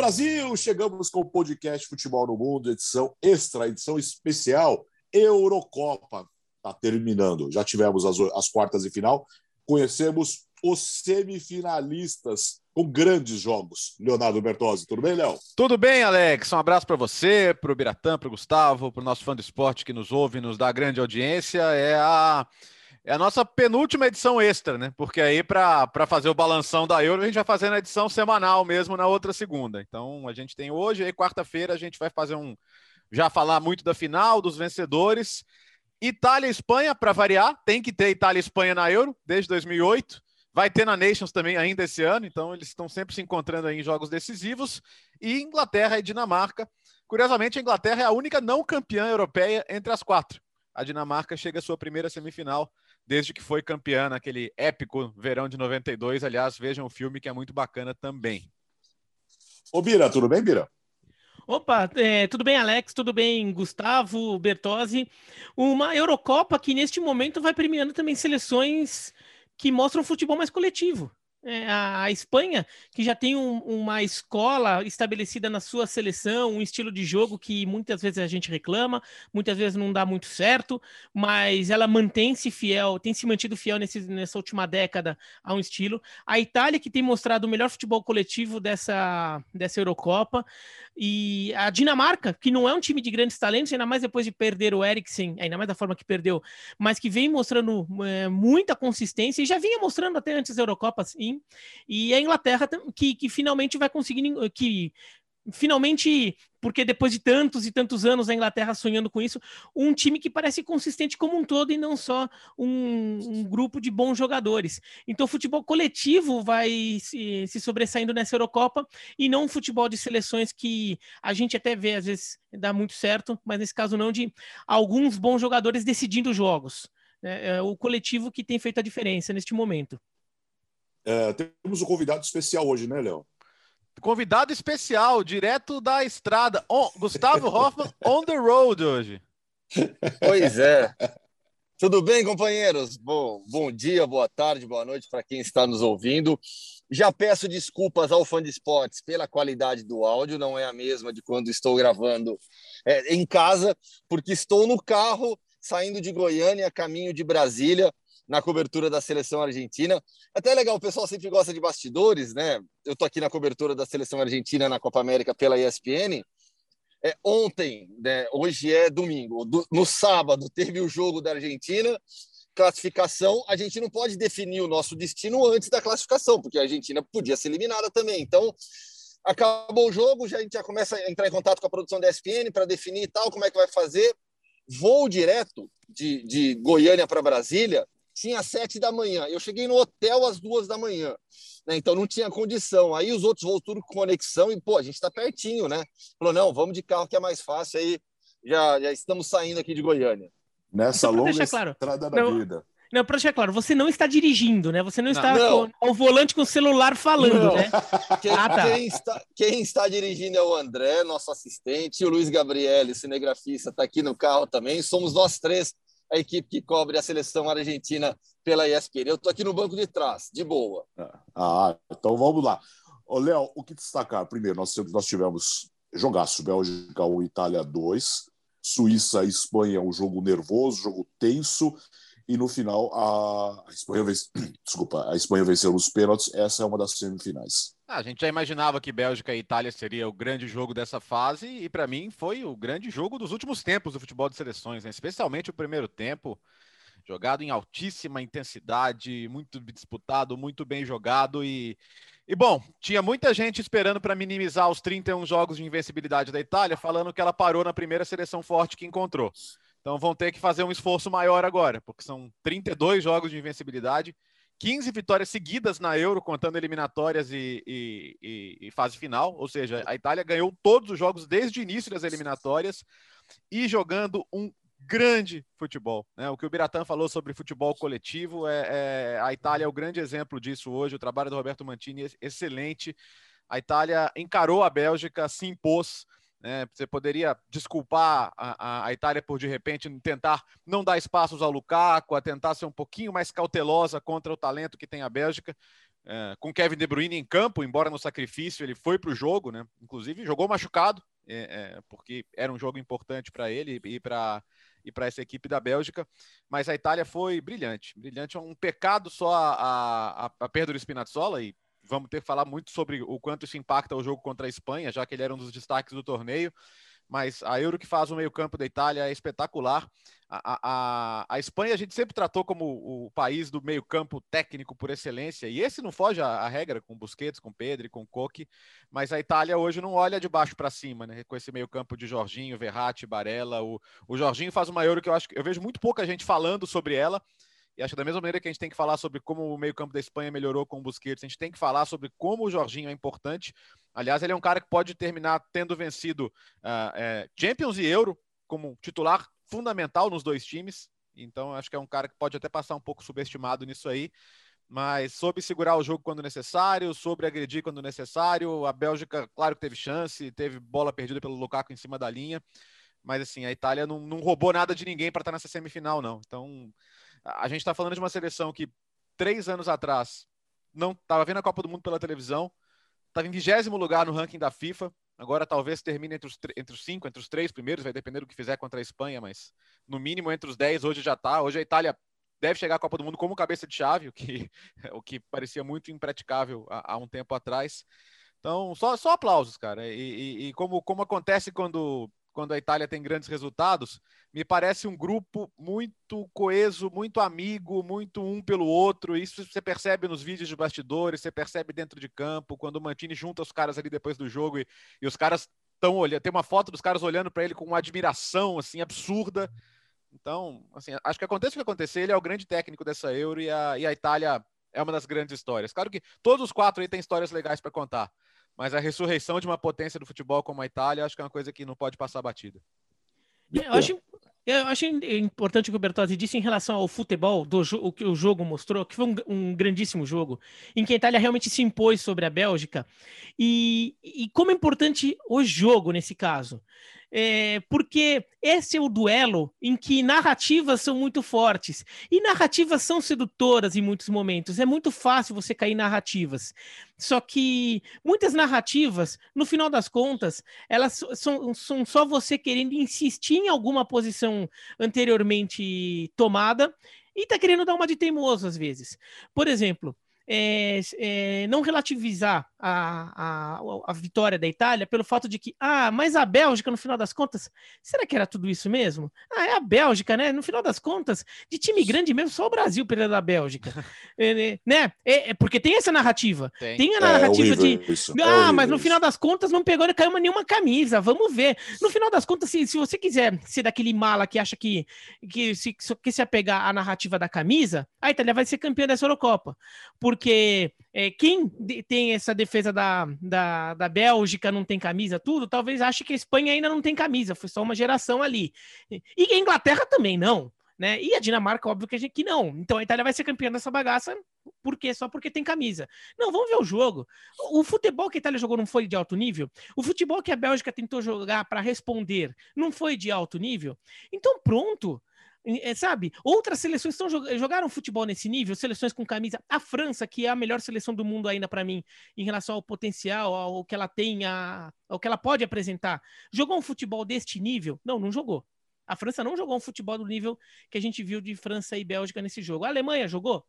Brasil, chegamos com o podcast Futebol no Mundo, edição extra, edição especial, Eurocopa. Está terminando. Já tivemos as, as quartas de final, conhecemos os semifinalistas com grandes jogos. Leonardo Bertozzi, tudo bem, Léo? Tudo bem, Alex. Um abraço para você, para o Biratã, para o Gustavo, para o nosso fã do esporte que nos ouve, nos dá grande audiência. É a é a nossa penúltima edição extra, né? Porque aí, para fazer o balanção da Euro, a gente vai fazer na edição semanal mesmo na outra segunda. Então, a gente tem hoje, aí quarta-feira, a gente vai fazer um. Já falar muito da final, dos vencedores. Itália e Espanha, para variar, tem que ter Itália e Espanha na Euro, desde 2008. Vai ter na Nations também ainda esse ano, então eles estão sempre se encontrando em jogos decisivos. E Inglaterra e Dinamarca. Curiosamente, a Inglaterra é a única não campeã europeia entre as quatro. A Dinamarca chega à sua primeira semifinal desde que foi campeã naquele épico verão de 92. Aliás, vejam o filme que é muito bacana também. Ô, Bira, tudo bem, Bira? Opa, é, tudo bem, Alex? Tudo bem, Gustavo, Bertozzi? Uma Eurocopa que neste momento vai premiando também seleções que mostram futebol mais coletivo. É, a, Espanha, que já tem um, uma escola estabelecida na sua seleção, um estilo de jogo que muitas vezes a gente reclama, muitas vezes não dá muito certo, mas ela mantém-se fiel, tem se mantido fiel nesse, nessa última década a um estilo. A Itália, que tem mostrado o melhor futebol coletivo dessa, dessa Eurocopa, e a Dinamarca, que não é um time de grandes talentos, ainda mais depois de perder o Eriksen, ainda mais da forma que perdeu, mas que vem mostrando é, muita consistência e já vinha mostrando até antes da Eurocopa, sim. E a Inglaterra que, que finalmente vai conseguir que finalmente, porque depois de tantos e tantos anos a Inglaterra sonhando com isso, um time que parece consistente como um todo e não só um, um grupo de bons jogadores. Então, o futebol coletivo vai se, se, sobressaindo nessa Eurocopa e não um futebol de seleções que a gente até vê às vezes dá muito certo, mas nesse caso não de alguns bons jogadores decidindo jogos. É, é o coletivo que tem feito a diferença neste momento. É, temos um convidado especial hoje, né, Léo? Convidado especial, direto da estrada. Oh, Gustavo Hoffman on the road hoje. Pois é. Tudo bem, companheiros? Bom, bom dia, boa tarde, boa noite para quem está nos ouvindo. Já peço desculpas ao fã de esportes pela qualidade do áudio, não é a mesma de quando estou gravando é, em casa, porque estou no carro saindo de Goiânia, a caminho de Brasília, na cobertura da seleção argentina. Até legal, o pessoal sempre gosta de bastidores, né? Eu tô aqui na cobertura da seleção argentina na Copa América pela ESPN. É, ontem, né, hoje é domingo, do, no sábado teve o jogo da Argentina, classificação. A gente não pode definir o nosso destino antes da classificação, porque a Argentina podia ser eliminada também. Então, acabou o jogo, já a gente já começa a entrar em contato com a produção da ESPN para definir e tal, como é que vai fazer. Voo direto de, de Goiânia para Brasília, tinha sete da manhã. Eu cheguei no hotel às duas da manhã, né? Então não tinha condição. Aí os outros voos tudo com conexão e, pô, a gente está pertinho, né? Falou, não, vamos de carro que é mais fácil. Aí já, já estamos saindo aqui de Goiânia. Nessa longa claro, estrada da não, vida. Não, para deixar claro, você não está dirigindo, né? Você não, está não. Com, ao volante com o celular falando, não. né? Quem, ah, tá. quem, está, quem está dirigindo é o André, nosso assistente, e o Luiz Gabriel, cinegrafista, está aqui no carro também. Somos nós três a equipe que cobre a seleção argentina pela ESPN. Eu estou aqui no banco de trás, de boa. Ah, então vamos lá. Léo, o que destacar? Primeiro, nós, nós tivemos jogaço Bélgica 1, Itália 2, Suíça e Espanha, um jogo nervoso, jogo tenso, e no final a, a Espanha, vence... Desculpa, a Espanha venceu nos pênaltis. Essa é uma das semifinais. Ah, a gente já imaginava que Bélgica e Itália seria o grande jogo dessa fase e para mim foi o grande jogo dos últimos tempos do futebol de seleções, né? especialmente o primeiro tempo, jogado em altíssima intensidade, muito disputado, muito bem jogado e e bom, tinha muita gente esperando para minimizar os 31 jogos de invencibilidade da Itália, falando que ela parou na primeira seleção forte que encontrou. Então vão ter que fazer um esforço maior agora, porque são 32 jogos de invencibilidade, 15 vitórias seguidas na Euro, contando eliminatórias e, e, e, fase final. Ou seja, a Itália ganhou todos os jogos desde o início das eliminatórias e jogando um grande futebol. Né? O que o Biratã falou sobre futebol coletivo, é, é, a Itália é o grande exemplo disso hoje. O trabalho do Roberto Mantini é excelente. A Itália encarou a Bélgica, se impôs né? Você poderia desculpar a, a, Itália por, de repente, tentar não dar espaços ao Lukaku, a tentar ser um pouquinho mais cautelosa contra o talento que tem a Bélgica. é, com Kevin De Bruyne em campo, embora no sacrifício ele foi para o jogo, né? Inclusive jogou machucado, é, é, porque era um jogo importante para ele e para e para essa equipe da Bélgica, mas a Itália foi brilhante, brilhante. É um pecado só a, a, a perda do Spinazzola e vamos ter que falar muito sobre o quanto isso impacta o jogo contra a Espanha, já que ele era um dos destaques do torneio mas a Euro que faz o meio-campo da Itália é espetacular. A, a, a, Espanha a gente sempre tratou como o país do meio-campo técnico por excelência, e esse não foge à, regra com Busquets, com Pedro, com Coque, mas a Itália hoje não olha de baixo para cima, né? Com esse meio-campo de Jorginho, Verratti, Barella. O, o Jorginho faz uma Euro que eu acho que eu vejo muito pouca gente falando sobre ela. E acho que da mesma maneira que a gente tem que falar sobre como o meio-campo da Espanha melhorou com o Busquets, a gente tem que falar sobre como o Jorginho é importante. Aliás, ele é um cara que pode terminar tendo vencido uh, é, Champions e Euro como titular fundamental nos dois times. Então, acho que é um cara que pode até passar um pouco subestimado nisso aí. Mas soube segurar o jogo quando necessário, sobre agredir quando necessário. A Bélgica, claro que teve chance, teve bola perdida pelo Lukaku em cima da linha. Mas, assim, a Itália não, não roubou nada de ninguém para estar nessa semifinal, não. Então, a gente está falando de uma seleção que três anos atrás não estava vendo a Copa do Mundo pela televisão, estava em vigésimo lugar no ranking da FIFA. Agora talvez termine entre os, entre os cinco, entre os três primeiros, vai depender do que fizer contra a Espanha, mas no mínimo entre os dez hoje já está. Hoje a Itália deve chegar à Copa do Mundo como cabeça de chave, o que, o que parecia muito impraticável há, há um tempo atrás. Então, só, só aplausos, cara. E, e, e como, como acontece quando quando a Itália tem grandes resultados, me parece um grupo muito coeso, muito amigo, muito um pelo outro. Isso você percebe nos vídeos de bastidores, você percebe dentro de campo, quando o Mantini junta os caras ali depois do jogo e, e os caras estão olhando. Tem uma foto dos caras olhando para ele com uma admiração assim absurda. Então, assim, acho que aconteça o que acontecer, ele é o grande técnico dessa Euro e a, e a Itália é uma das grandes histórias. Claro que todos os quatro aí têm histórias legais para contar mas a ressurreição de uma potência do futebol como a Itália, acho que é uma coisa que não pode passar batida. Eu acho, eu acho importante o que o Bertozzi disse em relação ao futebol, do o que o jogo mostrou, que foi um, um, grandíssimo jogo, em que a Itália realmente se impôs sobre a Bélgica. E, e como é importante o jogo nesse caso é, porque esse é o duelo em que narrativas são muito fortes e narrativas são sedutoras em muitos momentos. É muito fácil você cair em narrativas. Só que muitas narrativas, no final das contas, elas são, são só você querendo insistir em alguma posição anteriormente tomada e tá querendo dar uma de teimoso às vezes. Por exemplo, é, é, não relativizar a, a, a, vitória da Itália pelo fato de que, ah, mas a Bélgica, no final das contas, será que era tudo isso mesmo? Ah, é a Bélgica, né? No final das contas, de time grande mesmo, só o Brasil perdeu da Bélgica. é, né? É, é, porque tem essa narrativa. Tem, tem a é narrativa de, isso. É ah, mas no isso. final das contas não pegou, não caiu nenhuma camisa, vamos ver. No final das contas, se, se você quiser ser daquele mala que acha que, que se, que se apegar à narrativa da camisa, a Itália vai ser campeã dessa Eurocopa. Porque porque é, quem tem essa defesa da, da, da Bélgica não tem camisa, tudo, talvez ache que a Espanha ainda não tem camisa, foi só uma geração ali. E a Inglaterra também não. Né? E a Dinamarca, óbvio que, a gente, que não. Então a Itália vai ser campeã dessa bagaça, por quê? Só porque tem camisa. Não, vamos ver o jogo. O futebol que a Itália jogou não foi de alto nível. O futebol que a Bélgica tentou jogar para responder não foi de alto nível. Então, pronto. É, sabe? Outras seleções estão jogaram futebol nesse nível, seleções com camisa. A França, que é a melhor seleção do mundo ainda para mim, em relação ao potencial, ao que ela tem, a, ao que ela pode apresentar, jogou um futebol deste nível? Não, não jogou. A França não jogou um futebol do nível que a gente viu de França e Bélgica nesse jogo. A Alemanha jogou?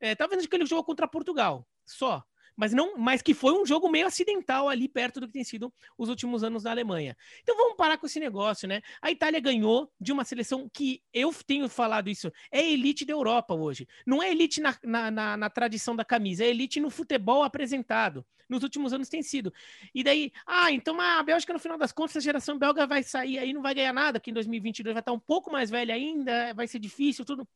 É, talvez que ele jogou contra Portugal, só mas não, mas que foi um jogo meio acidental ali perto do que tem sido os últimos anos da Alemanha. Então vamos parar com esse negócio, né? A Itália ganhou de uma seleção que eu tenho falado isso, é elite da Europa hoje. Não é elite na, na, na, na tradição da camisa, é elite no futebol apresentado. Nos últimos anos tem sido. E daí, ah, então a Bélgica, no final das contas, a geração belga vai sair aí, não vai ganhar nada, que em 2022 vai estar um pouco mais velha ainda, vai ser difícil, tudo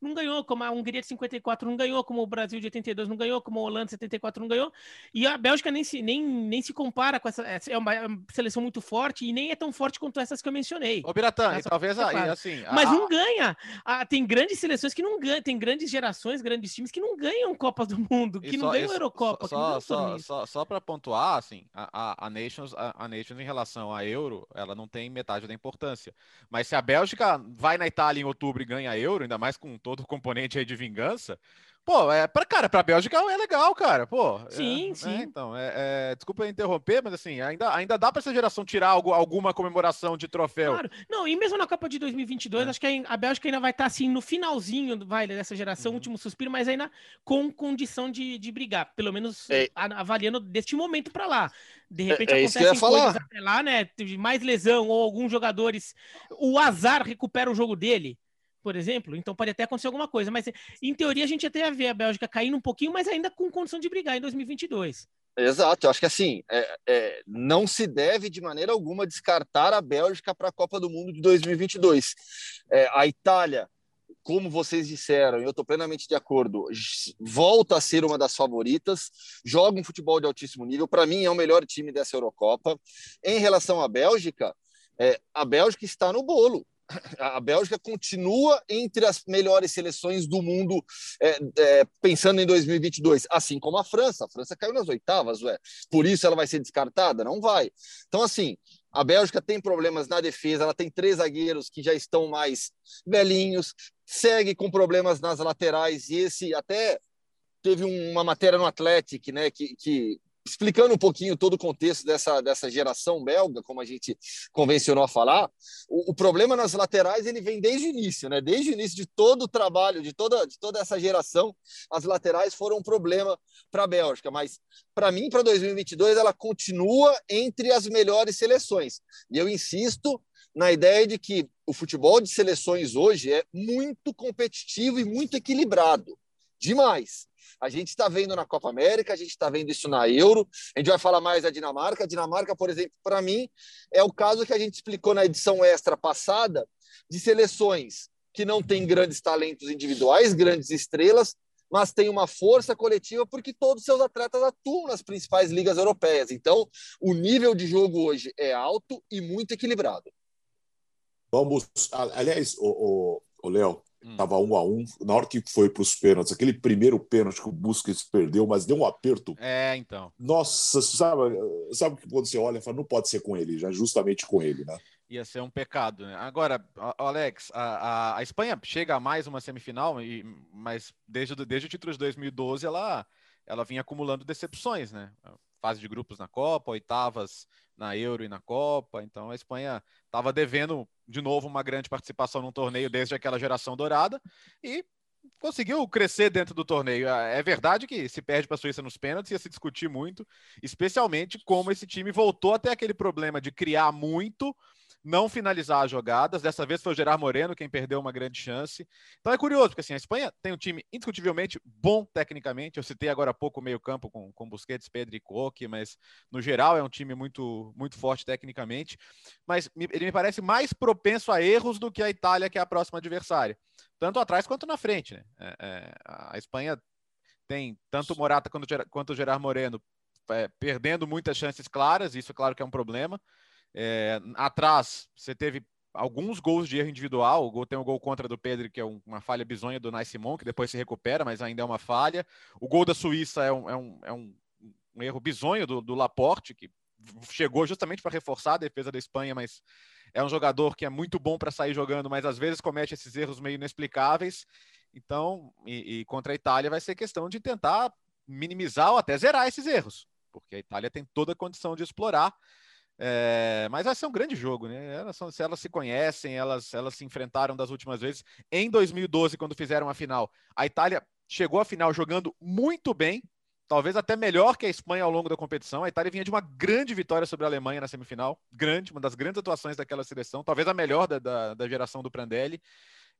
não ganhou, como a Hungria de 54 não ganhou, como o Brasil de 82 não ganhou, como a Holanda de 74 não ganhou, e a Bélgica nem se, nem, nem se compara com essa, é uma, é uma seleção muito forte e nem é tão forte quanto essas que eu mencionei. Ô, Biratã, talvez aí, assim... Mas a... não ganha, ah, tem grandes seleções que não ganham, tem grandes gerações, grandes times que não ganham Copas do Mundo, que não ganham Eurocopa. Só, só, só, só para pontuar, assim, a, a, a, Nations, a, a Nations em relação a Euro, ela não tem metade da importância, mas se a Bélgica vai na Itália em outubro e ganha Euro, ainda mais com todo o componente aí de vingança, Pô, é para cara, para Bélgica é legal, cara. Pô, sim, é, sim. É, então, é, é, desculpa interromper, mas assim, ainda, ainda dá para essa geração tirar algo, alguma comemoração de troféu. Claro. Não, e mesmo na Copa de 2022, é. acho que a Bélgica ainda vai estar tá, assim no finalzinho, vai dessa geração, uhum. último suspiro, mas ainda com condição de, de brigar, pelo menos é. avaliando deste momento para lá. De repente é, é acontecem coisas até lá, né? Mais lesão ou alguns jogadores, o azar recupera o jogo dele por exemplo, então pode até acontecer alguma coisa, mas em teoria a gente até ver a Bélgica caindo um pouquinho, mas ainda com condição de brigar em 2022. Exato, eu acho que assim, é, é, não se deve de maneira alguma descartar a Bélgica para a Copa do Mundo de 2022. É, a Itália, como vocês disseram, e eu estou plenamente de acordo, volta a ser uma das favoritas, joga um futebol de altíssimo nível, para mim é o melhor time dessa Eurocopa. Em relação à Bélgica, é, a Bélgica está no bolo a Bélgica continua entre as melhores seleções do mundo, é, é, pensando em 2022, assim como a França. A França caiu nas oitavas, ué. por isso ela vai ser descartada? Não vai. Então, assim, a Bélgica tem problemas na defesa, ela tem três zagueiros que já estão mais velhinhos, segue com problemas nas laterais, e esse até teve uma matéria no Atlético, né, que, que explicando um pouquinho todo o contexto dessa, dessa geração belga, como a gente convencionou a falar, o, o, problema nas laterais ele vem desde o início, né? Desde o início de todo o trabalho, de toda, de toda essa geração, as laterais foram um problema para a Bélgica, mas para mim, para 2022, ela continua entre as melhores seleções. E eu insisto na ideia de que o futebol de seleções hoje é muito competitivo e muito equilibrado. Demais. A gente está vendo na Copa América, a gente está vendo isso na Euro. A gente vai falar mais da Dinamarca. A Dinamarca, por exemplo, para mim, é o caso que a gente explicou na edição extra passada de seleções que não têm grandes talentos individuais, grandes estrelas, mas tem uma força coletiva porque todos os seus atletas atuam nas principais ligas europeias. Então, o nível de jogo hoje é alto e muito equilibrado. Vamos, aliás, o, o, o Léo, Estava hum. um a um. Na hora que foi para os pênaltis, aquele primeiro pênalti que o Busquets perdeu, mas deu um aperto. É, então. Nossa, sabe, sabe que quando você olha, fala, não pode ser com ele, já justamente com ele, né? Ia ser um pecado, né? Agora, Alex, a, a, a, Espanha chega a mais uma semifinal, e, mas desde, desde o título de 2012 ela, ela vinha acumulando decepções, né? Fase de grupos na Copa, oitavas na Euro e na Copa. Então a Espanha estava devendo de novo uma grande participação num torneio desde aquela geração dourada e conseguiu crescer dentro do torneio. É verdade que se perde para a Suíça nos pênaltis ia se discutir muito, especialmente como esse time voltou até aquele problema de criar muito não finalizar as jogadas. Dessa vez foi o Gerard Moreno quem perdeu uma grande chance. Então é curioso, porque assim, a Espanha tem um time indiscutivelmente bom tecnicamente. Eu citei agora há pouco o meio-campo com, com Busquets, Pedro e Coque, mas no geral é um time muito, muito forte tecnicamente. Mas ele me parece mais propenso a erros do que a Itália, que é a próxima adversária. Tanto atrás quanto na frente. Né? É, é, a Espanha tem tanto Morata quanto, Gerard Moreno é, perdendo muitas chances claras, isso é claro que é um problema. É, atrás, você teve alguns gols de erro individual. O gol tem o um gol contra do Pedro, que é uma falha bizonha do Simon, que depois se recupera, mas ainda é uma falha. O gol da Suíça é um, é um, é um, um erro bizonho do, do Laporte, que chegou justamente para reforçar a defesa da Espanha, mas é um jogador que é muito bom para sair jogando, mas às vezes comete esses erros meio inexplicáveis. Então, e, e contra a Itália vai ser questão de tentar minimizar ou até zerar esses erros, porque a Itália tem toda a condição de explorar. É, mas vai ser um grande jogo, né? Elas, são, se elas se conhecem, elas, elas se enfrentaram das últimas vezes. Em 2012, quando fizeram a final, a Itália chegou à final jogando muito bem, talvez até melhor que a Espanha ao longo da competição. A Itália vinha de uma grande vitória sobre a Alemanha na semifinal, grande, uma das grandes atuações daquela seleção, talvez a melhor da, da, da geração do Prandelli.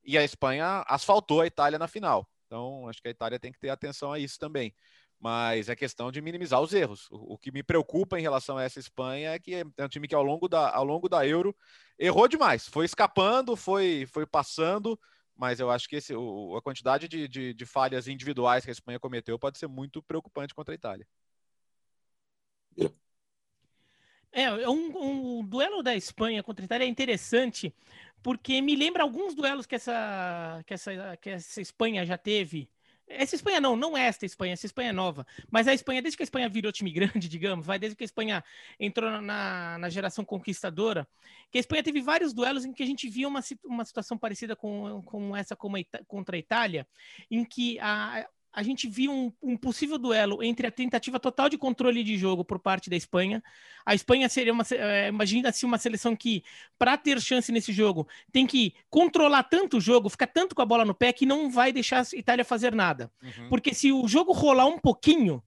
E a Espanha asfaltou a Itália na final. Então, acho que a Itália tem que ter atenção a isso também mas é questão de minimizar os erros. O, o, que me preocupa em relação a essa Espanha é que é um time que ao longo da, ao longo da Euro errou demais, foi escapando, foi, foi passando, mas eu acho que esse, o, a quantidade de, de, de, falhas individuais que a Espanha cometeu pode ser muito preocupante contra a Itália. É, é um, um duelo da Espanha contra a Itália é interessante, porque me lembra alguns duelos que essa, que essa, que essa Espanha já teve essa Espanha não, não esta Espanha, essa Espanha é nova. Mas a Espanha, desde que a Espanha virou time grande, digamos, vai desde que a Espanha entrou na, na geração conquistadora, que a Espanha teve vários duelos em que a gente via uma, uma situação parecida com, com essa contra a Itália, em que a, a gente viu um, um, possível duelo entre a tentativa total de controle de jogo por parte da Espanha. A Espanha seria uma, é, imagina assim, uma seleção que, para ter chance nesse jogo, tem que controlar tanto o jogo, ficar tanto com a bola no pé, que não vai deixar a Itália fazer nada. Uhum. Porque se o jogo rolar um pouquinho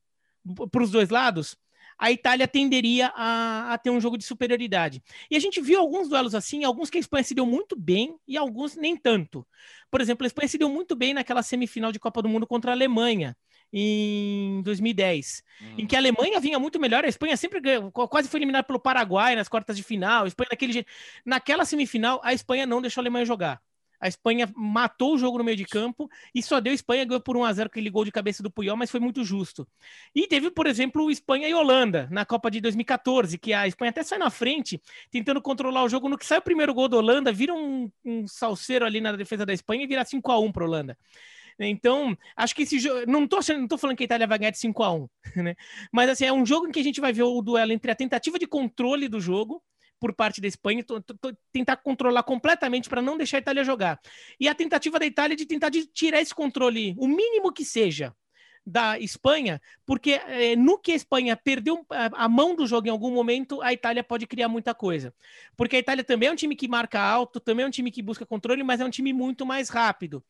para os dois lados, a Itália tenderia a, a, ter um jogo de superioridade. E a gente viu alguns duelos assim, alguns que a Espanha se deu muito bem e alguns nem tanto. Por exemplo, a Espanha se deu muito bem naquela semifinal de Copa do Mundo contra a Alemanha em 2010, hum. em que a Alemanha vinha muito melhor, a Espanha sempre ganhou, quase foi eliminada pelo Paraguai nas quartas de final, a Espanha daquele jeito. Naquela semifinal, a Espanha não deixou a Alemanha jogar. A Espanha matou o jogo no meio de campo e só deu Espanha, ganhou por 1 a 0 aquele gol de cabeça do Puyol, mas foi muito justo. E teve, por exemplo, Espanha e Holanda na Copa de 2014, que a Espanha até sai na frente, tentando controlar o jogo. No que sai o primeiro gol da Holanda, vira um, um salseiro ali na defesa da Espanha e vira 5 a 1 para Holanda. Então, acho que esse jogo. Não tô, não tô falando que a Itália vai ganhar de 5 a 1 né? Mas assim, é um jogo em que a gente vai ver o duelo entre a tentativa de controle do jogo por parte da Espanha, tentar controlar completamente para não deixar a Itália jogar. E a tentativa da Itália de tentar de tirar esse controle, o mínimo que seja, da Espanha, porque é, no que a Espanha perdeu a, a, mão do jogo em algum momento, a Itália pode criar muita coisa. Porque a Itália também é um time que marca alto, também é um time que busca controle, mas é um time muito mais rápido.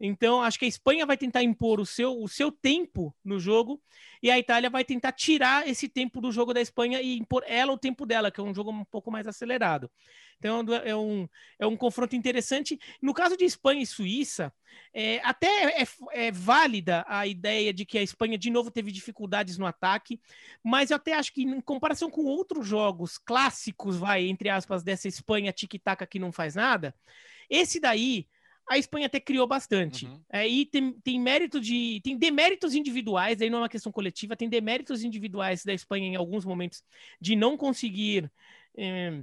Então, acho que a Espanha vai tentar impor o seu, o seu tempo no jogo e a Itália vai tentar tirar esse tempo do jogo da Espanha e impor ela o tempo dela, que é um jogo um pouco mais acelerado. Então, é um, é um confronto interessante. No caso de Espanha e Suíça, é, até é, é válida a ideia de que a Espanha, de novo, teve dificuldades no ataque, mas eu até acho que, em comparação com outros jogos clássicos, vai, entre aspas, dessa Espanha tic-tac que não faz nada, esse daí a Espanha até criou bastante. Uhum. É, e tem, tem mérito de. Tem deméritos individuais, aí não é uma questão coletiva, tem deméritos individuais da Espanha em alguns momentos de não conseguir. É,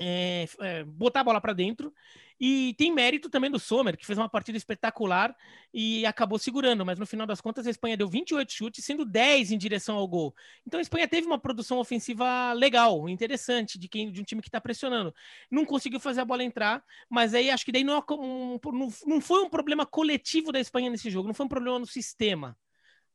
é, botar a bola para dentro. E tem mérito também do Sommer, que fez uma partida espetacular e acabou segurando, mas no final das contas a Espanha deu 28 chutes, sendo 10 em direção ao gol. Então a Espanha teve uma produção ofensiva legal, interessante, de, quem, de um time que está pressionando. Não conseguiu fazer a bola entrar, mas aí acho que daí não, um, não, não foi um problema coletivo da Espanha nesse jogo, não foi um problema no sistema.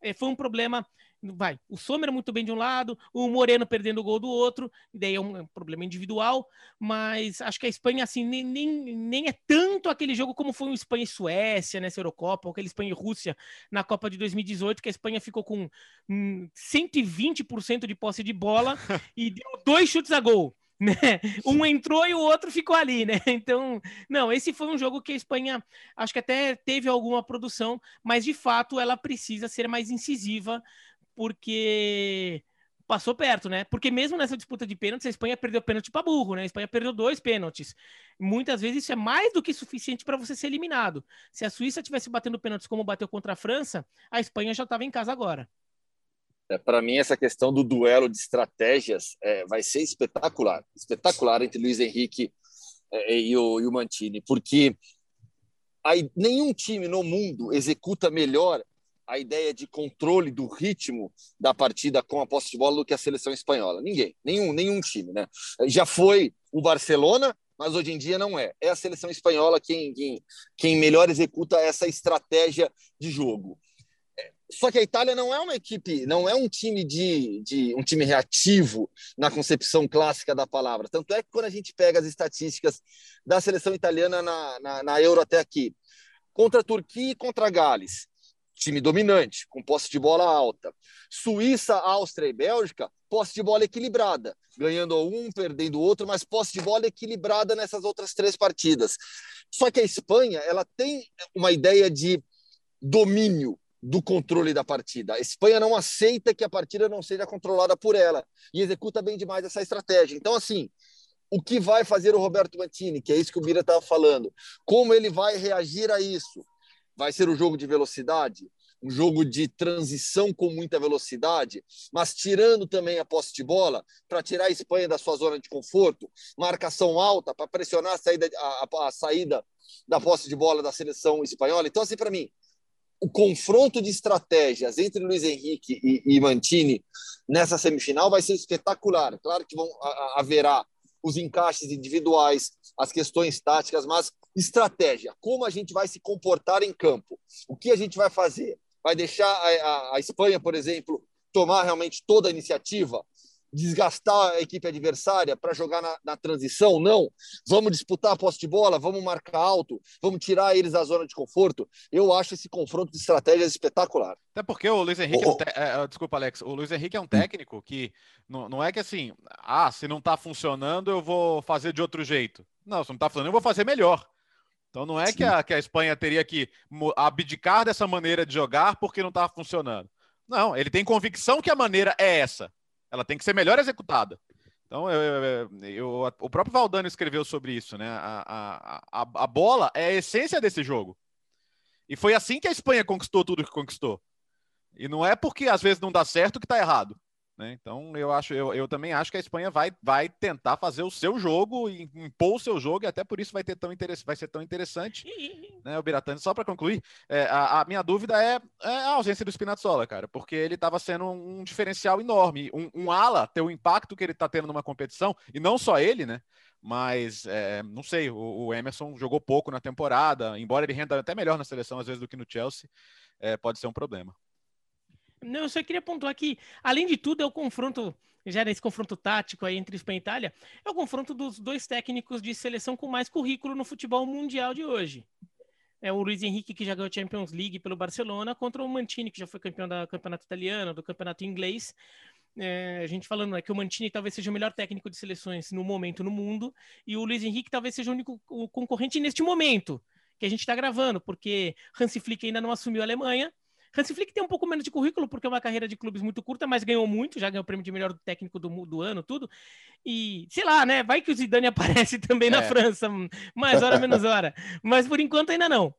É, foi um problema vai, o Sommer muito bem de um lado, o Moreno perdendo o gol do outro, e daí é um, é problema individual, mas acho que a Espanha, assim, nem, nem, nem é tanto aquele jogo como foi o Espanha e Suécia nessa Eurocopa, ou aquele Espanha e Rússia na Copa de 2018, que a Espanha ficou com hum, 120% de posse de bola e deu dois chutes a gol. Né? Um entrou e o outro ficou ali, né? Então, não, esse foi um jogo que a Espanha acho que até teve alguma produção, mas de fato ela precisa ser mais incisiva porque passou perto, né? Porque mesmo nessa disputa de pênaltis, a Espanha perdeu pênalti para burro, né? A Espanha perdeu dois pênaltis. Muitas vezes isso é mais do que suficiente para você ser eliminado. Se a Suíça tivesse batendo pênaltis como bateu contra a França, a Espanha já estava em casa agora. É, para mim, essa questão do duelo de estratégias é, vai ser espetacular. Espetacular entre Luiz Henrique é, e, o, e o Mantini, porque aí, nenhum time no mundo executa melhor a ideia de controle do ritmo da partida com a posse de bola do que a seleção espanhola. Ninguém, nenhum, nenhum time, né? Já foi o Barcelona, mas hoje em dia não é. É a seleção espanhola quem, quem, quem melhor executa essa estratégia de jogo. É, só que a Itália não é uma equipe, não é um time de, de um time reativo na concepção clássica da palavra. Tanto é que quando a gente pega as estatísticas da seleção italiana na, na, na Euro até aqui, contra a Turquia e contra a Gales, time dominante, com posse de bola alta. Suíça, Áustria e Bélgica, posse de bola equilibrada, ganhando um, perdendo outro, mas posse de bola equilibrada nessas outras três partidas. Só que a Espanha, ela tem uma ideia de domínio do controle da partida. A Espanha não aceita que a partida não seja controlada por ela e executa bem demais essa estratégia. Então, assim, o que vai fazer o Roberto Mantini, que é isso que o Bira estava falando, como ele vai reagir a isso? Vai ser um jogo de velocidade, um jogo de transição com muita velocidade, mas tirando também a posse de bola para tirar a Espanha da sua zona de conforto, marcação alta para pressionar a saída, a, a saída da posse de bola da seleção espanhola. Então, assim, para mim, o confronto de estratégias entre Luiz Henrique e, e Mantini nessa semifinal vai ser espetacular. Claro que vão, haverá os encaixes individuais, as questões táticas, mas estratégia, como a gente vai se comportar em campo, o que a gente vai fazer? Vai deixar a, a, a Espanha, por exemplo, tomar realmente toda a iniciativa? Desgastar a equipe adversária para jogar na, na, transição, não. Vamos disputar a posse de bola, vamos marcar alto, vamos tirar eles da zona de conforto. Eu acho esse confronto de estratégias espetacular. Até porque o Luiz Henrique, oh. é um te... é, desculpa, Alex, o Luiz Henrique é um técnico que não, não é que assim, ah, se não está funcionando, eu vou fazer de outro jeito. Não, se não está funcionando, eu vou fazer melhor. Então não é que a, que a Espanha teria que abdicar dessa maneira de jogar porque não estava funcionando. Não, ele tem convicção que a maneira é essa. Ela tem que ser melhor executada. Então, eu, eu, eu, o próprio Valdano escreveu sobre isso, né? A, a, a, bola é a essência desse jogo. E foi assim que a Espanha conquistou tudo que conquistou. E não é porque às vezes não dá certo que está errado. Né? Então eu acho, eu, eu também acho que a Espanha vai, vai tentar fazer o seu jogo e impor o seu jogo, e até por isso vai, ter tão vai ser tão interessante. né, o Biratani, só para concluir, é, a, a, minha dúvida é, é, a ausência do Spinazzola, cara, porque ele estava sendo um, um, diferencial enorme. Um, um ala ter o impacto que ele está tendo numa competição, e não só ele, né? Mas é, não sei, o, o, Emerson jogou pouco na temporada, embora ele renda até melhor na seleção às vezes do que no Chelsea, é, pode ser um problema. Não, eu só queria pontuar que, além de tudo, é o confronto, já nesse confronto tático aí entre Espanha e Itália, é o confronto dos dois técnicos de seleção com mais currículo no futebol mundial de hoje. É o Luiz Henrique, que já ganhou Champions League pelo Barcelona, contra o Mantini, que já foi campeão do campeonato italiano, do campeonato inglês. É, a gente falando né, que o Mantini talvez seja o melhor técnico de seleções no momento no mundo, e o Luiz Henrique talvez seja o único o concorrente neste momento que a gente está gravando, porque Hansi Flick ainda não assumiu a Alemanha, Hansi Flick tem um pouco menos de currículo, porque é uma carreira de clubes muito curta, mas ganhou muito, já ganhou o prêmio de melhor técnico do, do ano, tudo. E, sei lá, né? Vai que o Zidane aparece também é. na França, mais hora, menos hora. Mas por enquanto ainda não.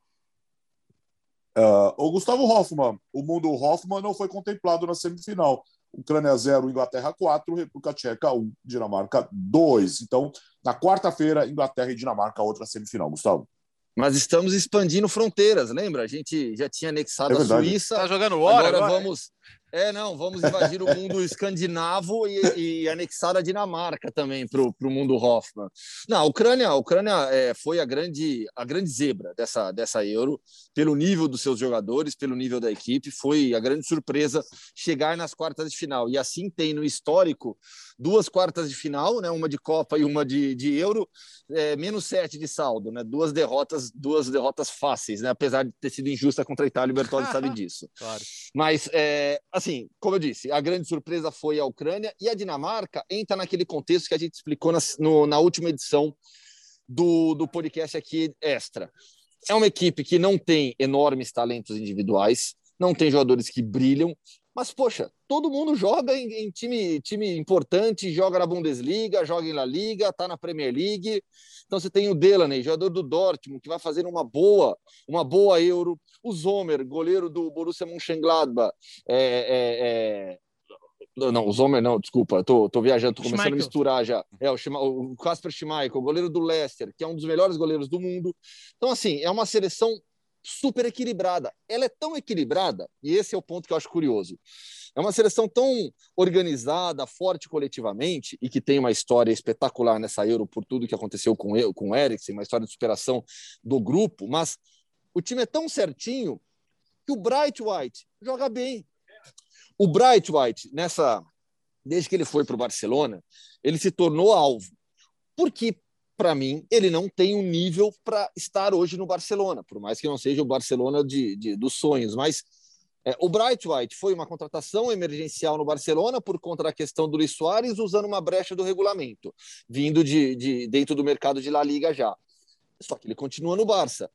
Uh, o Gustavo Hoffman, o mundo Hoffman não foi contemplado na semifinal. Ucrânia 0, Inglaterra 4, República Tcheca 1, Dinamarca 2. Então, na quarta-feira, Inglaterra e Dinamarca, outra semifinal. Gustavo. Mas estamos expandindo fronteiras, lembra? A gente já tinha anexado é a Suíça. Tá jogando hora agora, agora vamos é, não, vamos invadir o mundo escandinavo e, e, anexar a Dinamarca também para o mundo Hoffman. Não, a Ucrânia, a Ucrânia é, foi a grande, a grande zebra dessa, dessa Euro, pelo nível dos seus jogadores, pelo nível da equipe, foi a grande surpresa chegar nas quartas de final. E assim tem no histórico duas quartas de final, né, uma de Copa e uma de, de Euro, é, menos sete de saldo, né, duas derrotas, duas derrotas fáceis, né, apesar de ter sido injusta contra a Itália, o Bertolli sabe disso. Claro. Mas, é, assim, como eu disse, a grande surpresa foi a Ucrânia e a Dinamarca entra naquele contexto que a gente explicou na, no, na última edição do, do podcast aqui extra. É uma equipe que não tem enormes talentos individuais, não tem jogadores que brilham, mas, poxa, todo mundo joga em, em, time, time importante, joga na Bundesliga, joga em La Liga, tá na Premier League. Então você tem o Delaney, jogador do Dortmund, que vai fazer uma boa, uma boa Euro. O Zomer, goleiro do Borussia Mönchengladbach, é, é, é... Não, o Zomer não, desculpa, tô, tô viajando, tô começando Schmeichel. a misturar já. É, o, o Kasper Schmeichel, goleiro do Leicester, que é um dos melhores goleiros do mundo. Então, assim, é uma seleção super equilibrada. Ela é tão equilibrada, e esse é o ponto que eu acho curioso. É uma seleção tão organizada, forte coletivamente, e que tem uma história espetacular nessa Euro por tudo que aconteceu com, eu, com o Eriksen, uma história de superação do grupo, mas o time é tão certinho que o Bright White joga bem. O Bright White, nessa, desde que ele foi para o Barcelona, ele se tornou alvo. Porque para mim, ele não tem um nível para estar hoje no Barcelona, por mais que não seja o Barcelona de, de dos sonhos. Mas é, o Bright White foi uma contratação emergencial no Barcelona por conta da questão do Luiz Soares, usando uma brecha do regulamento, vindo de, de dentro do mercado de La Liga já. Só que ele continua no Barça.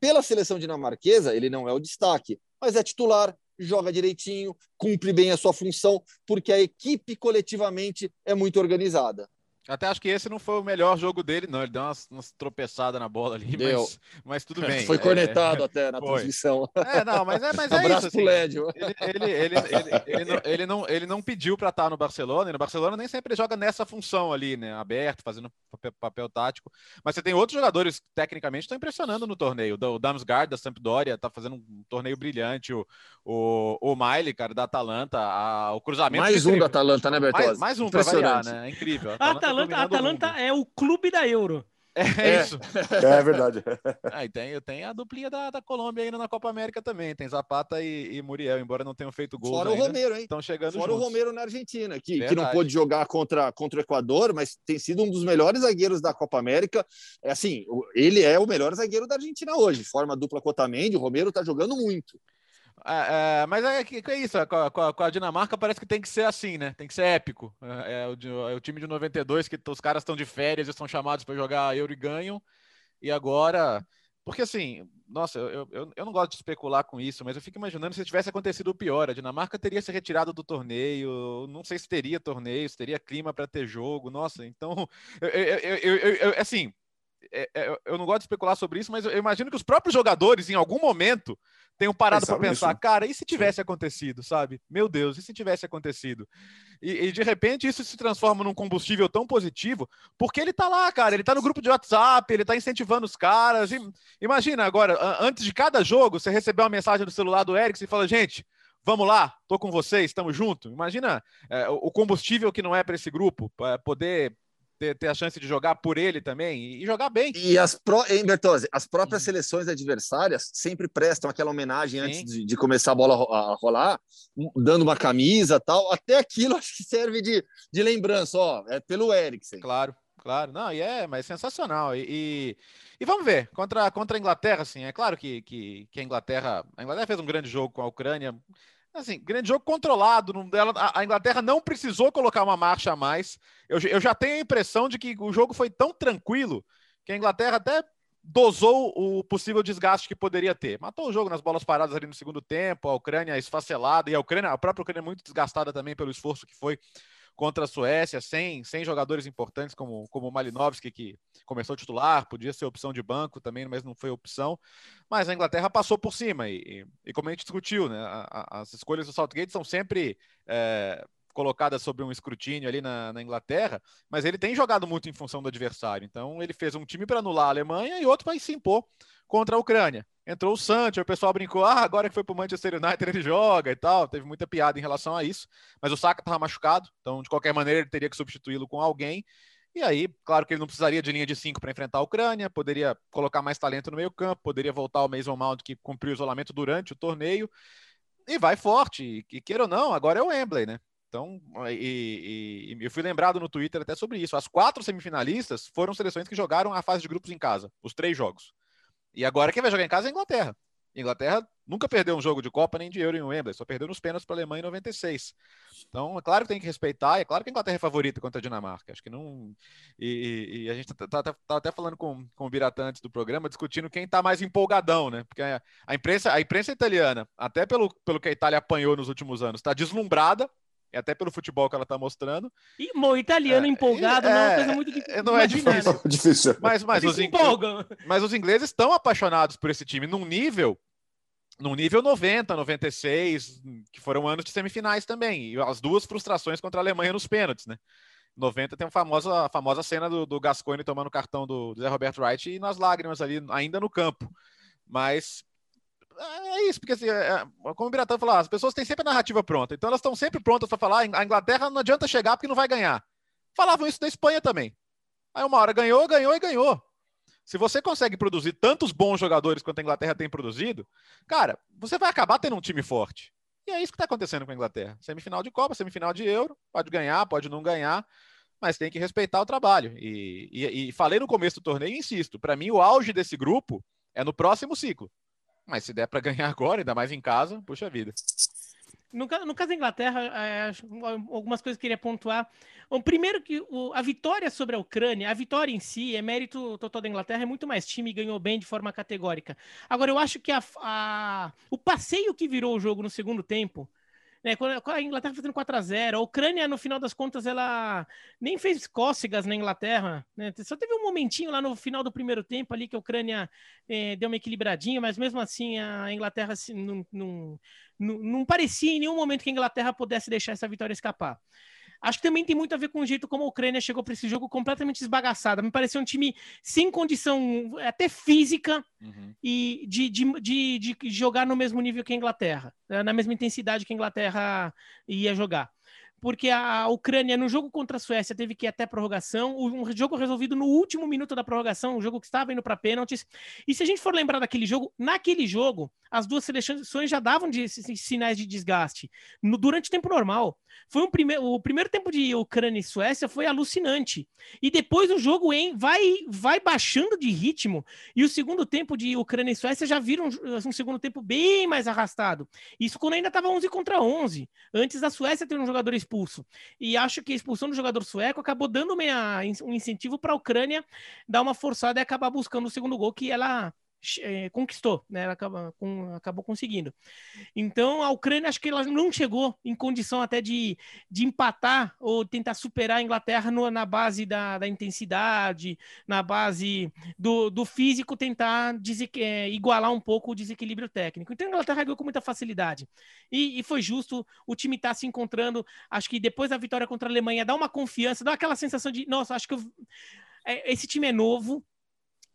Pela seleção dinamarquesa, ele não é o destaque, mas é titular, joga direitinho, cumpre bem a sua função, porque a equipe coletivamente é muito organizada. Até acho que esse não foi o melhor jogo dele, não. Ele deu umas, umas tropeçadas na bola ali, mas, mas, tudo bem. Foi cornetado é, até na foi. transmissão. É, não, mas é, mas é Abraço isso. Assim, Lédio. Ele, ele, ele, ele, não, ele, não, ele não pediu para estar no Barcelona, e no Barcelona nem sempre joga nessa função ali, né? Aberto, fazendo papel, papel tático. Mas você tem outros jogadores que tecnicamente estão impressionando no torneio. O Damsgaard, da Sampdoria, está fazendo um torneio brilhante. O, o, o Miley, cara, da Atalanta, a, o cruzamento. Mais um da Atalanta, né, Bertozzi? Mais, mais um para variar, né? É incrível. A Atalanta, Atalanta, Atalanta é o clube da Euro. É, é, isso. É verdade. ah, e tem, tem a duplinha da, da Colômbia ainda na Copa América também. Tem Zapata e, e Muriel, embora não tenham feito gol. Fora ainda, o Romero, hein? Estão chegando Fora juntos. o Romero na Argentina, que, que não pôde jogar contra, contra o Equador, mas tem sido um dos melhores zagueiros da Copa América. É assim, ele é o melhor zagueiro da Argentina hoje. Forma dupla com o Otamendi, o Romero tá jogando muito. É, é, mas é, é isso, com a, com a, Dinamarca parece que tem que ser assim, né? Tem que ser épico. É, é o, é o, time de 92 que os caras estão de férias e são chamados para jogar Euro e ganham. E agora. Porque assim, nossa, eu, eu, eu não gosto de especular com isso, mas eu fico imaginando se tivesse acontecido o pior. A Dinamarca teria se retirado do torneio, não sei se teria torneio, se teria clima para ter jogo. Nossa, então. Eu, eu, eu assim, é, é, eu não gosto de especular sobre isso, mas eu imagino que os próprios jogadores, em algum momento, tenham parado para pensar, isso. cara, e se tivesse Sim. acontecido, sabe? Meu Deus, e se tivesse acontecido? E, e, de repente isso se transforma num combustível tão positivo, porque ele tá lá, cara, ele tá no grupo de WhatsApp, ele tá incentivando os caras. E, imagina agora, antes de cada jogo, você receber uma mensagem do celular do Eric e fala, gente, vamos lá, tô com vocês, estamos juntos. Imagina é, o combustível que não é para esse grupo, para poder ter, ter, a chance de jogar por ele também e jogar bem. E as, pro, hein, Bertozzi, as próprias uhum. seleções adversárias sempre prestam aquela homenagem Sim. antes de, de, começar a bola a rolar, dando uma camisa tal. Até aquilo acho que serve de, de lembrança, ó, é pelo Eriksen. Claro. Claro, não, e é, mas é sensacional. E, e, e, vamos ver, contra, contra a Inglaterra, assim, é claro que, que, que a Inglaterra. A Inglaterra fez um grande jogo com a Ucrânia, Assim, grande jogo controlado. a Inglaterra não precisou colocar uma marcha a mais. Eu, eu já tenho a impressão de que o jogo foi tão tranquilo que a Inglaterra até dosou o possível desgaste que poderia ter. Matou o jogo nas bolas paradas ali no segundo tempo, a Ucrânia esfacelada, e a Ucrânia, a própria Ucrânia muito desgastada também pelo esforço que foi contra a Suécia, sem, sem jogadores importantes como, como o Malinovski, que começou titular, podia ser opção de banco também, mas não foi opção. Mas a Inglaterra passou por cima, e, e, e como a gente discutiu, né, a, a, as escolhas do Southgate são sempre. É, colocadas sob um escrutínio ali na, na, Inglaterra, mas ele tem jogado muito em função do adversário. Então ele fez um time para anular a Alemanha e outro para se impor contra a Ucrânia. Entrou o Santos, o pessoal brincou, ah, agora que foi para o Manchester United ele joga e tal. Teve muita piada em relação a isso, mas o Saka estava machucado, então de qualquer maneira ele teria que substituí-lo com alguém. E aí, claro que ele não precisaria de linha de cinco para enfrentar a Ucrânia, poderia colocar mais talento no meio-campo, poderia voltar ao Mason Mount que cumpriu o isolamento durante o torneio. E vai forte, e queira ou não, agora é o Wembley, né? Então, e, e, eu fui lembrado no Twitter até sobre isso. As quatro semifinalistas foram seleções que jogaram a fase de grupos em casa, os três jogos. E agora quem vai jogar em casa é a Inglaterra. A Inglaterra nunca perdeu um jogo de Copa nem de Euro em Wembley, só perdeu nos pênaltis para a Alemanha em 96. Então, é claro que tem que respeitar, é claro que a Inglaterra é favorita contra a Dinamarca. Acho que não. E, e a gente tá, tá, tá, tá, até falando com, com o Biratã antes do programa, discutindo quem está mais empolgadão, né? Porque a, a, imprensa, a imprensa italiana, até pelo, pelo que a Itália apanhou nos últimos anos, está deslumbrada até pelo futebol que ela está mostrando. E o italiano é, empolgado é, não é uma coisa muito difícil. Não é difícil. difícil. Mas, mas, os empolgam. mas os ingleses estão apaixonados por esse time num nível num nível 90, 96, que foram anos de semifinais também. E as duas frustrações contra a Alemanha nos pênaltis, né? 90 tem a famosa, a famosa cena do, do Gascoigne tomando o cartão do, do Zé Roberto Wright e nas lágrimas ali, ainda no campo. Mas é isso, porque assim, é, é como o Biratã falou, as pessoas têm sempre a narrativa pronta, então elas estão sempre prontas para falar, a Inglaterra não adianta chegar porque não vai ganhar. Falavam isso da Espanha também. Aí uma hora ganhou, ganhou e ganhou. Se você consegue produzir tantos bons jogadores quanto a Inglaterra tem produzido, cara, você vai acabar tendo um time forte. E é isso que está acontecendo com a Inglaterra. Semifinal de Copa, semifinal de Euro, pode ganhar, pode não ganhar, mas tem que respeitar o trabalho. E, e, e falei no começo do torneio insisto, para mim o auge desse grupo é no próximo ciclo. Mas se der para ganhar agora, ainda mais em casa, puxa vida. No, no caso da Inglaterra, é, algumas coisas que eu queria pontuar. O primeiro que o, a vitória sobre a Ucrânia, a vitória em si é mérito total da Inglaterra, é muito mais time, ganhou bem de forma categórica. Agora, eu acho que a, a, o passeio que virou o jogo no segundo tempo né, quando a Inglaterra fazendo 4 a 0 a Ucrânia, no final das contas, ela nem fez cócegas na Inglaterra, né? Só teve um momentinho lá no final do primeiro tempo ali que a Ucrânia é, deu uma equilibradinha, mas mesmo assim a Inglaterra assim, não, não, não, não parecia em nenhum momento que a Inglaterra pudesse deixar essa vitória escapar. Acho que também tem muito a ver com o jeito como a Ucrânia chegou para esse jogo completamente esbagaçada. Me pareceu um time sem condição até física uhum. e de, de, de, de, jogar no mesmo nível que a Inglaterra, na mesma intensidade que a Inglaterra ia jogar porque a Ucrânia, no jogo contra a Suécia, teve que ir até prorrogação, um jogo resolvido no último minuto da prorrogação, um jogo que estava indo para pênaltis. E se a gente for lembrar daquele jogo, naquele jogo, as duas seleções já davam de, sinais de desgaste no, durante o tempo normal. Foi um primeiro, o primeiro tempo de Ucrânia e Suécia foi alucinante. E depois o jogo em, vai, vai baixando de ritmo. E o segundo tempo de Ucrânia e Suécia já viram um, um segundo tempo bem mais arrastado. Isso quando ainda estava 11 contra 11. Antes da Suécia ter um jogador expulso. E acho que a expulsão do jogador sueco acabou dando um incentivo para a Ucrânia dar uma forçada e acabar buscando o segundo gol que ela é, conquistou, né? Ela acaba, com, acabou conseguindo. Então a Ucrânia acho que ela não chegou em condição até de, de empatar ou tentar superar a Inglaterra no, na base da, da, intensidade, na base do, do físico, tentar é, igualar um pouco o desequilíbrio técnico. Então a Inglaterra ganhou com muita facilidade. E, e foi justo, o time está se encontrando. Acho que depois da vitória contra a Alemanha dá uma confiança, dá aquela sensação de, nossa, acho que eu, é, esse time é novo,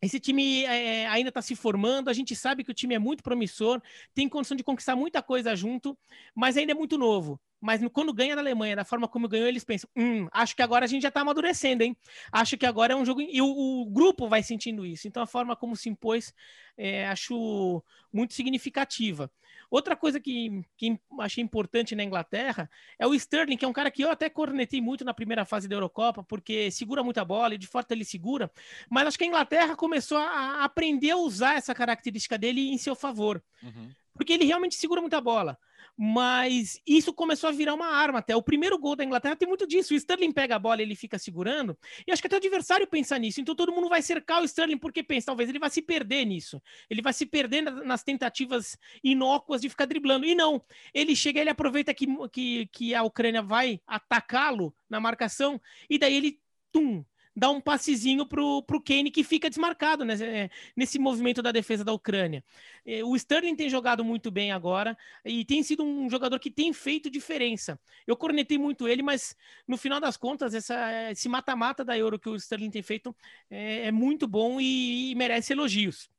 esse time é, ainda está se formando, a gente sabe que o time é muito promissor, tem condição de conquistar muita coisa junto, mas ainda é muito novo. Mas quando ganha na Alemanha, da forma como ganhou, eles pensam: hum, acho que agora a gente já está amadurecendo, hein? Acho que agora é um jogo. E o, o grupo vai sentindo isso. Então a forma como se impôs, é, acho muito significativa. Outra coisa que, que achei importante na Inglaterra é o Sterling, que é um cara que eu até cornetei muito na primeira fase da Eurocopa, porque segura muita bola e de fato ele segura. Mas acho que a Inglaterra começou a aprender a usar essa característica dele em seu favor. Uhum. Porque ele realmente segura muita bola mas isso começou a virar uma arma até. O primeiro gol da Inglaterra tem muito disso. O Sterling pega a bola, ele fica segurando, e acho que até o adversário pensa nisso. Então todo mundo vai cercar o Sterling porque pensa, talvez ele vai se perder nisso. Ele vai se perder nas tentativas inócuas de ficar driblando. E não, ele chega, ele aproveita que, que, que a Ucrânia vai atacá-lo na marcação, e daí ele, tum, dá um passezinho pro, pro Kane que fica desmarcado né, é, nesse movimento da defesa da Ucrânia. É, o Sterling tem jogado muito bem agora e tem sido um jogador que tem feito diferença. Eu cornetei muito ele, mas no final das contas, essa, esse mata-mata da Euro que o Sterling tem feito é, é muito bom e, e merece elogios.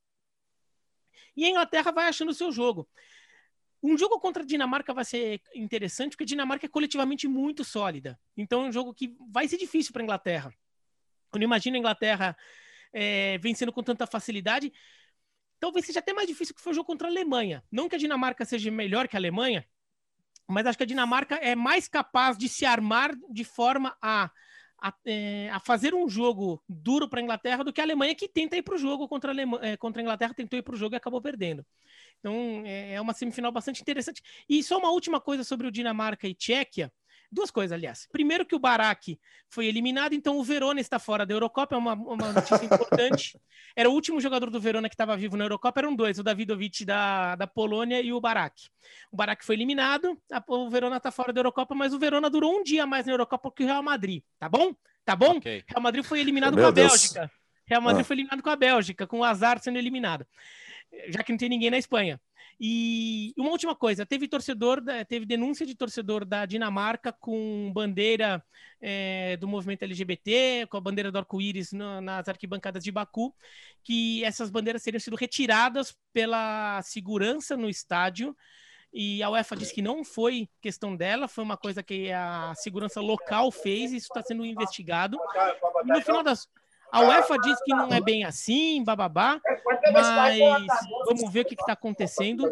E a Inglaterra vai achando o seu jogo. Um jogo contra a Dinamarca vai ser interessante, porque a Dinamarca é coletivamente muito sólida. Então é um jogo que vai ser difícil para a Inglaterra. Eu não imagino a Inglaterra é, vencendo com tanta facilidade. Talvez seja até mais difícil que foi o jogo contra a Alemanha. Não que a Dinamarca seja melhor que a Alemanha, mas acho que a Dinamarca é mais capaz de se armar de forma a, a, é, a fazer um jogo duro para a Inglaterra do que a Alemanha, que tenta ir para o jogo contra a, Alemanha, é, contra a Inglaterra, tentou ir para o jogo e acabou perdendo. Então é, é uma semifinal bastante interessante. E só uma última coisa sobre o Dinamarca e Tchequia. Duas coisas, aliás. Primeiro que o Barak foi eliminado, então o Verona está fora da Eurocopa, é uma, uma notícia importante. Era o último jogador do Verona que estava vivo na Eurocopa, eram dois, o Davidovic da, da Polônia e o Barak. O Barak foi eliminado, a, o Verona está fora da Eurocopa, mas o Verona durou um dia mais na Eurocopa que o Real Madrid, tá bom? Tá bom? Okay. Real Madrid foi eliminado Meu com a Deus. Bélgica. Real Madrid ah. foi eliminado com a Bélgica, com o azar sendo eliminado. Já que não tem ninguém na Espanha. E uma última coisa, teve torcedor, teve denúncia de torcedor da Dinamarca com bandeira é, do movimento LGBT, com a bandeira do arco-íris nas arquibancadas de Baku, que essas bandeiras teriam sido retiradas pela segurança no estádio. E a UEFA disse que não foi questão dela, foi uma coisa que a segurança local fez, isso está sendo investigado. E no final das, a UEFA diz que não é bem assim, bababá, mas vamos ver o que está acontecendo.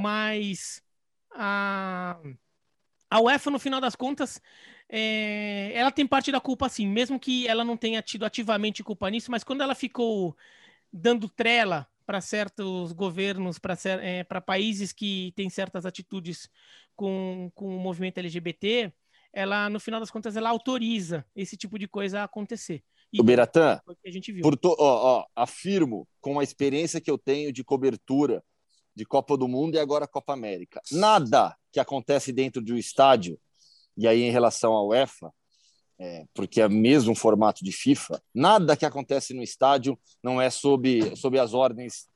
Mas a, a UEFA, no final das contas, é, ela tem parte da culpa sim, mesmo que ela não tenha tido ativamente culpa nisso, mas quando ela ficou dando trela para certos governos, para é, países que têm certas atitudes com, com o movimento LGBT, ela, no final das contas, ela autoriza esse tipo de coisa a acontecer. E o Beratã, por to... ó, ó, afirmo com a experiência que eu tenho de cobertura de Copa do Mundo e agora Copa América. Nada que acontece dentro de um estádio, e aí em relação à UEFA, é, porque é mesmo um formato de FIFA, nada que acontece no estádio não é sob, sob as ordens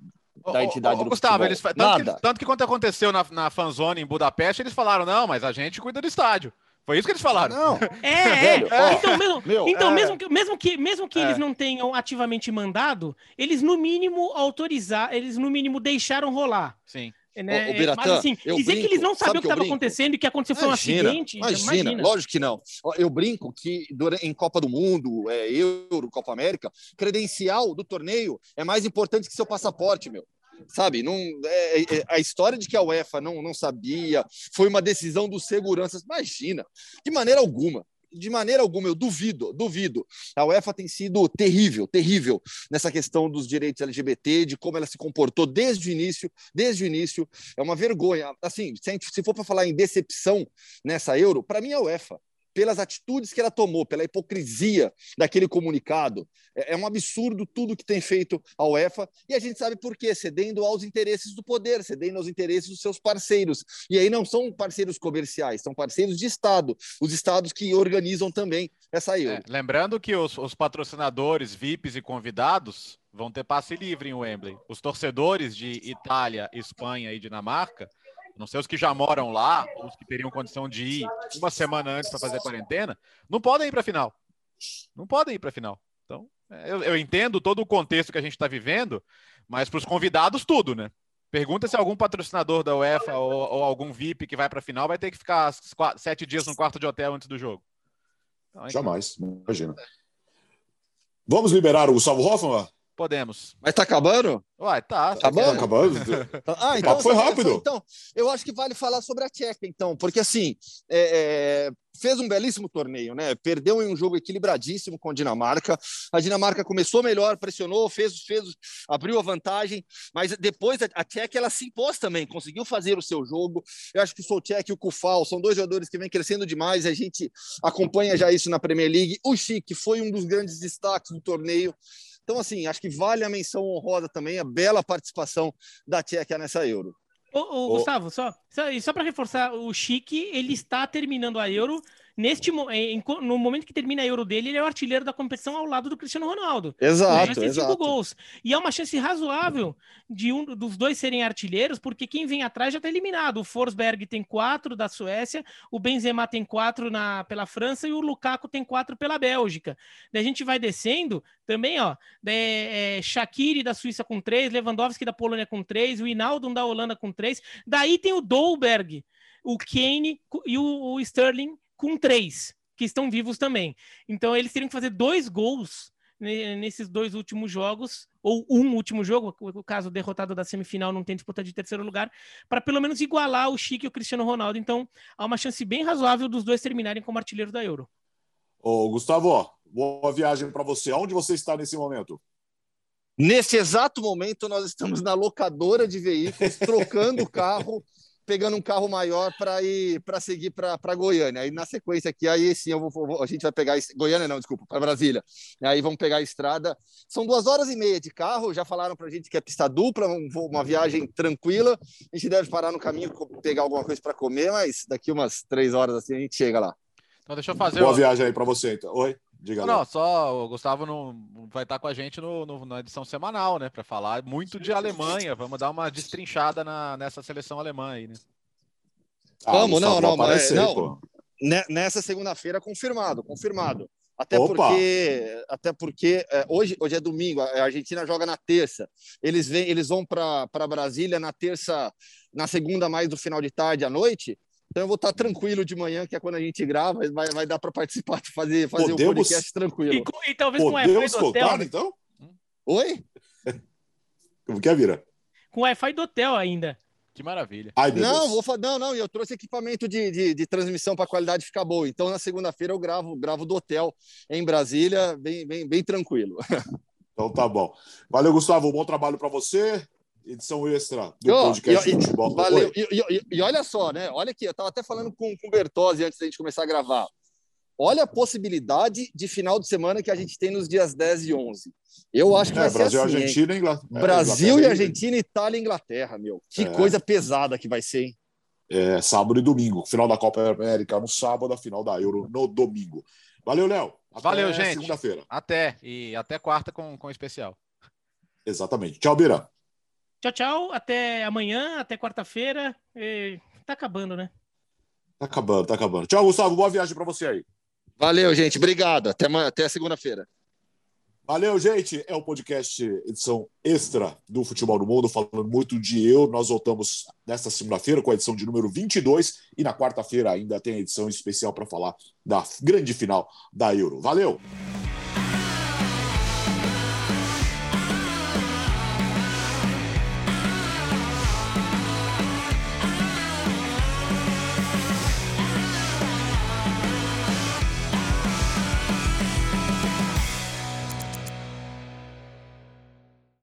da entidade ô, ô, do Gustavo, eles, tanto, nada. Que, tanto que quando aconteceu na, na fanzone em Budapeste, eles falaram, não, mas a gente cuida do estádio. Foi isso que eles falaram. Não. É, é. Velho, então, mesmo, meu, então é... mesmo, que, mesmo que, mesmo que é. eles não tenham ativamente mandado, eles no mínimo autorizaram, eles no mínimo deixaram rolar. Sim. Né? O, o Biratã, Mas assim, dizer brinco, que eles não sabiam o que estava acontecendo e que aconteceu imagina, foi um acidente. Imagina, imagina, lógico que não. Eu brinco que durante, em Copa do Mundo, é, Euro, Copa América, credencial do torneio é mais importante que seu passaporte, meu sabe? Não, é, é, a história de que a UEFA não, não sabia, foi uma decisão dos seguranças, imagina, de maneira alguma. De maneira alguma, eu duvido, duvido. A UEFA tem sido terrível, terrível nessa questão dos direitos LGBT, de como ela se comportou desde o início, desde o início. É uma vergonha. Assim, se for para falar em decepção nessa Euro, para mim é a UEFA pelas atitudes que ela tomou, pela hipocrisia daquele comunicado. É, é, um absurdo tudo que tem feito a UEFA e a gente sabe por quê, cedendo aos interesses do poder, cedendo aos interesses dos seus parceiros. E aí não são parceiros comerciais, são parceiros de Estado, os estados que organizam também essa Euro. É, lembrando que os, os patrocinadores, VIPs e convidados vão ter passe livre em Wembley. Os torcedores de Itália, Espanha e Dinamarca não sei os que já moram lá, os que teriam condição de ir uma semana antes para fazer quarentena, não podem ir para a final. Não podem ir para a final. Então, é, eu, eu, entendo todo o contexto que a gente está vivendo, mas para os convidados, tudo, né? Pergunta se algum patrocinador da UEFA ou, ou algum VIP que vai para a final vai ter que ficar quatro, sete dias no quarto de hotel antes do jogo. Então, Jamais, imagina. Vamos liberar o Gustavo Hoffman? Podemos. Mas tá acabando? Uai, tá. Tá acabando? Acabando. ah, então foi rápido. Então, eu acho que vale falar sobre a Tcheca, então, porque assim, é, é, fez um belíssimo torneio, né? Perdeu em um jogo equilibradíssimo com a Dinamarca. A Dinamarca começou melhor, pressionou, fez, fez, abriu a vantagem, mas depois a, a Tcheca ela se impôs também, conseguiu fazer o seu jogo. Eu acho que o Solchek e o Kufal são dois jogadores que vêm crescendo demais. A gente acompanha já isso na Premier League. O Chic foi um dos grandes destaques do torneio. Então, assim, acho que vale a menção honrosa também, a bela participação da Tchequia nessa Euro. Ô, ô, Gustavo, só, só, só para reforçar, o Chique, ele está terminando a Euro neste em, no momento que termina a Euro dele, ele é o artilheiro da competição ao lado do Cristiano Ronaldo. Exato, tem exato. cinco gols. E é uma chance razoável de um dos dois serem artilheiros, porque quem vem atrás já está eliminado. O Forsberg tem quatro da Suécia, o Benzema tem quatro na, pela França e o Lukaku tem quatro pela Bélgica. Daí a gente vai descendo também, ó, é, é, Shaqiri da Suíça com três, Lewandowski da Polônia com três, o Inaldo da Holanda com três. Daí tem o Dolberg, o Kane e o, o Sterling com três, que estão vivos também. Então eles teriam que fazer dois gols nesses dois últimos jogos, ou um último jogo, o caso derrotado da semifinal não tem disputa de terceiro lugar, para pelo menos igualar o Chique e o Cristiano Ronaldo. Então há uma chance bem razoável dos dois terminarem como artilheiro da Euro. Ô, Gustavo, boa viagem para você. Onde você está nesse momento? Nesse exato momento, nós estamos na locadora de veículos, trocando o carro pegando um carro maior para ir para seguir para Goiânia. Aí na sequência aqui, aí sim eu vou, a gente vai pegar Goiânia não, desculpa, para Brasília. Aí vamos pegar a estrada. São duas horas e meia de carro. Já falaram para a gente que é pista dupla, uma viagem tranquila. A gente deve parar no caminho pegar alguma coisa para comer, mas daqui umas três horas assim a gente chega lá. Então deixa eu fazer. Boa viagem aí para você. Então. Oi. Diga não, não, só o Gustavo não vai estar com a gente no, no na edição semanal, né? Para falar muito de Alemanha. Vamos dar uma destrinchada na, nessa seleção alemã aí, né? Ah, Vamos, não, não, aparecer, não. Nessa segunda-feira, confirmado, confirmado. Até Opa. porque, até porque é, hoje, hoje é domingo, a Argentina joga na terça. Eles, vêm, eles vão para Brasília na terça, na segunda, mais do final de tarde à noite. Então eu vou estar tranquilo de manhã, que é quando a gente grava, vai, vai dar para participar, fazer, fazer Podemos... o podcast tranquilo. E, e talvez Podemos com o Wi-Fi do hotel. então? Oi? Como que é, Vira? Com Wi-Fi do hotel ainda. Que maravilha. Ai, não, vou não, não, eu trouxe equipamento de, de, de transmissão para a qualidade ficar boa. Então, na segunda-feira eu gravo, gravo do hotel em Brasília, bem, bem, bem tranquilo. Então tá bom. Valeu, Gustavo. Bom trabalho para você edição extra do oh, podcast e, de futebol. Valeu. E, e, e, olha só, né? Olha aqui, eu estava até falando com, com o Bertozzi antes da gente começar a gravar. olha a possibilidade de final de semana que a gente tem nos dias 10 e 11. Eu acho que é, vai Brasil, ser assim, Argentina, Inglaterra, Brasil e Argentina, Itália e Inglaterra, meu. Que é. coisa pesada que vai ser, hein? É, sábado e domingo. Final da Copa América no sábado, a final da Euro no domingo. Valeu, Léo. Valeu, gente. Segunda-feira. Até. E até quarta com, com especial. Exatamente. Tchau, Bira. Tchau, tchau. Até amanhã, até quarta-feira. E... Tá acabando, né? Tá acabando, tá acabando. Tchau, Gustavo. Boa viagem para você aí. Valeu, gente. Obrigado. Até, até segunda-feira. Valeu, gente. É o podcast edição extra do Futebol do Mundo, falando muito de eu. Nós voltamos nesta segunda-feira com a edição de número 22 e na quarta-feira ainda tem a edição especial para falar da grande final da Euro. Valeu!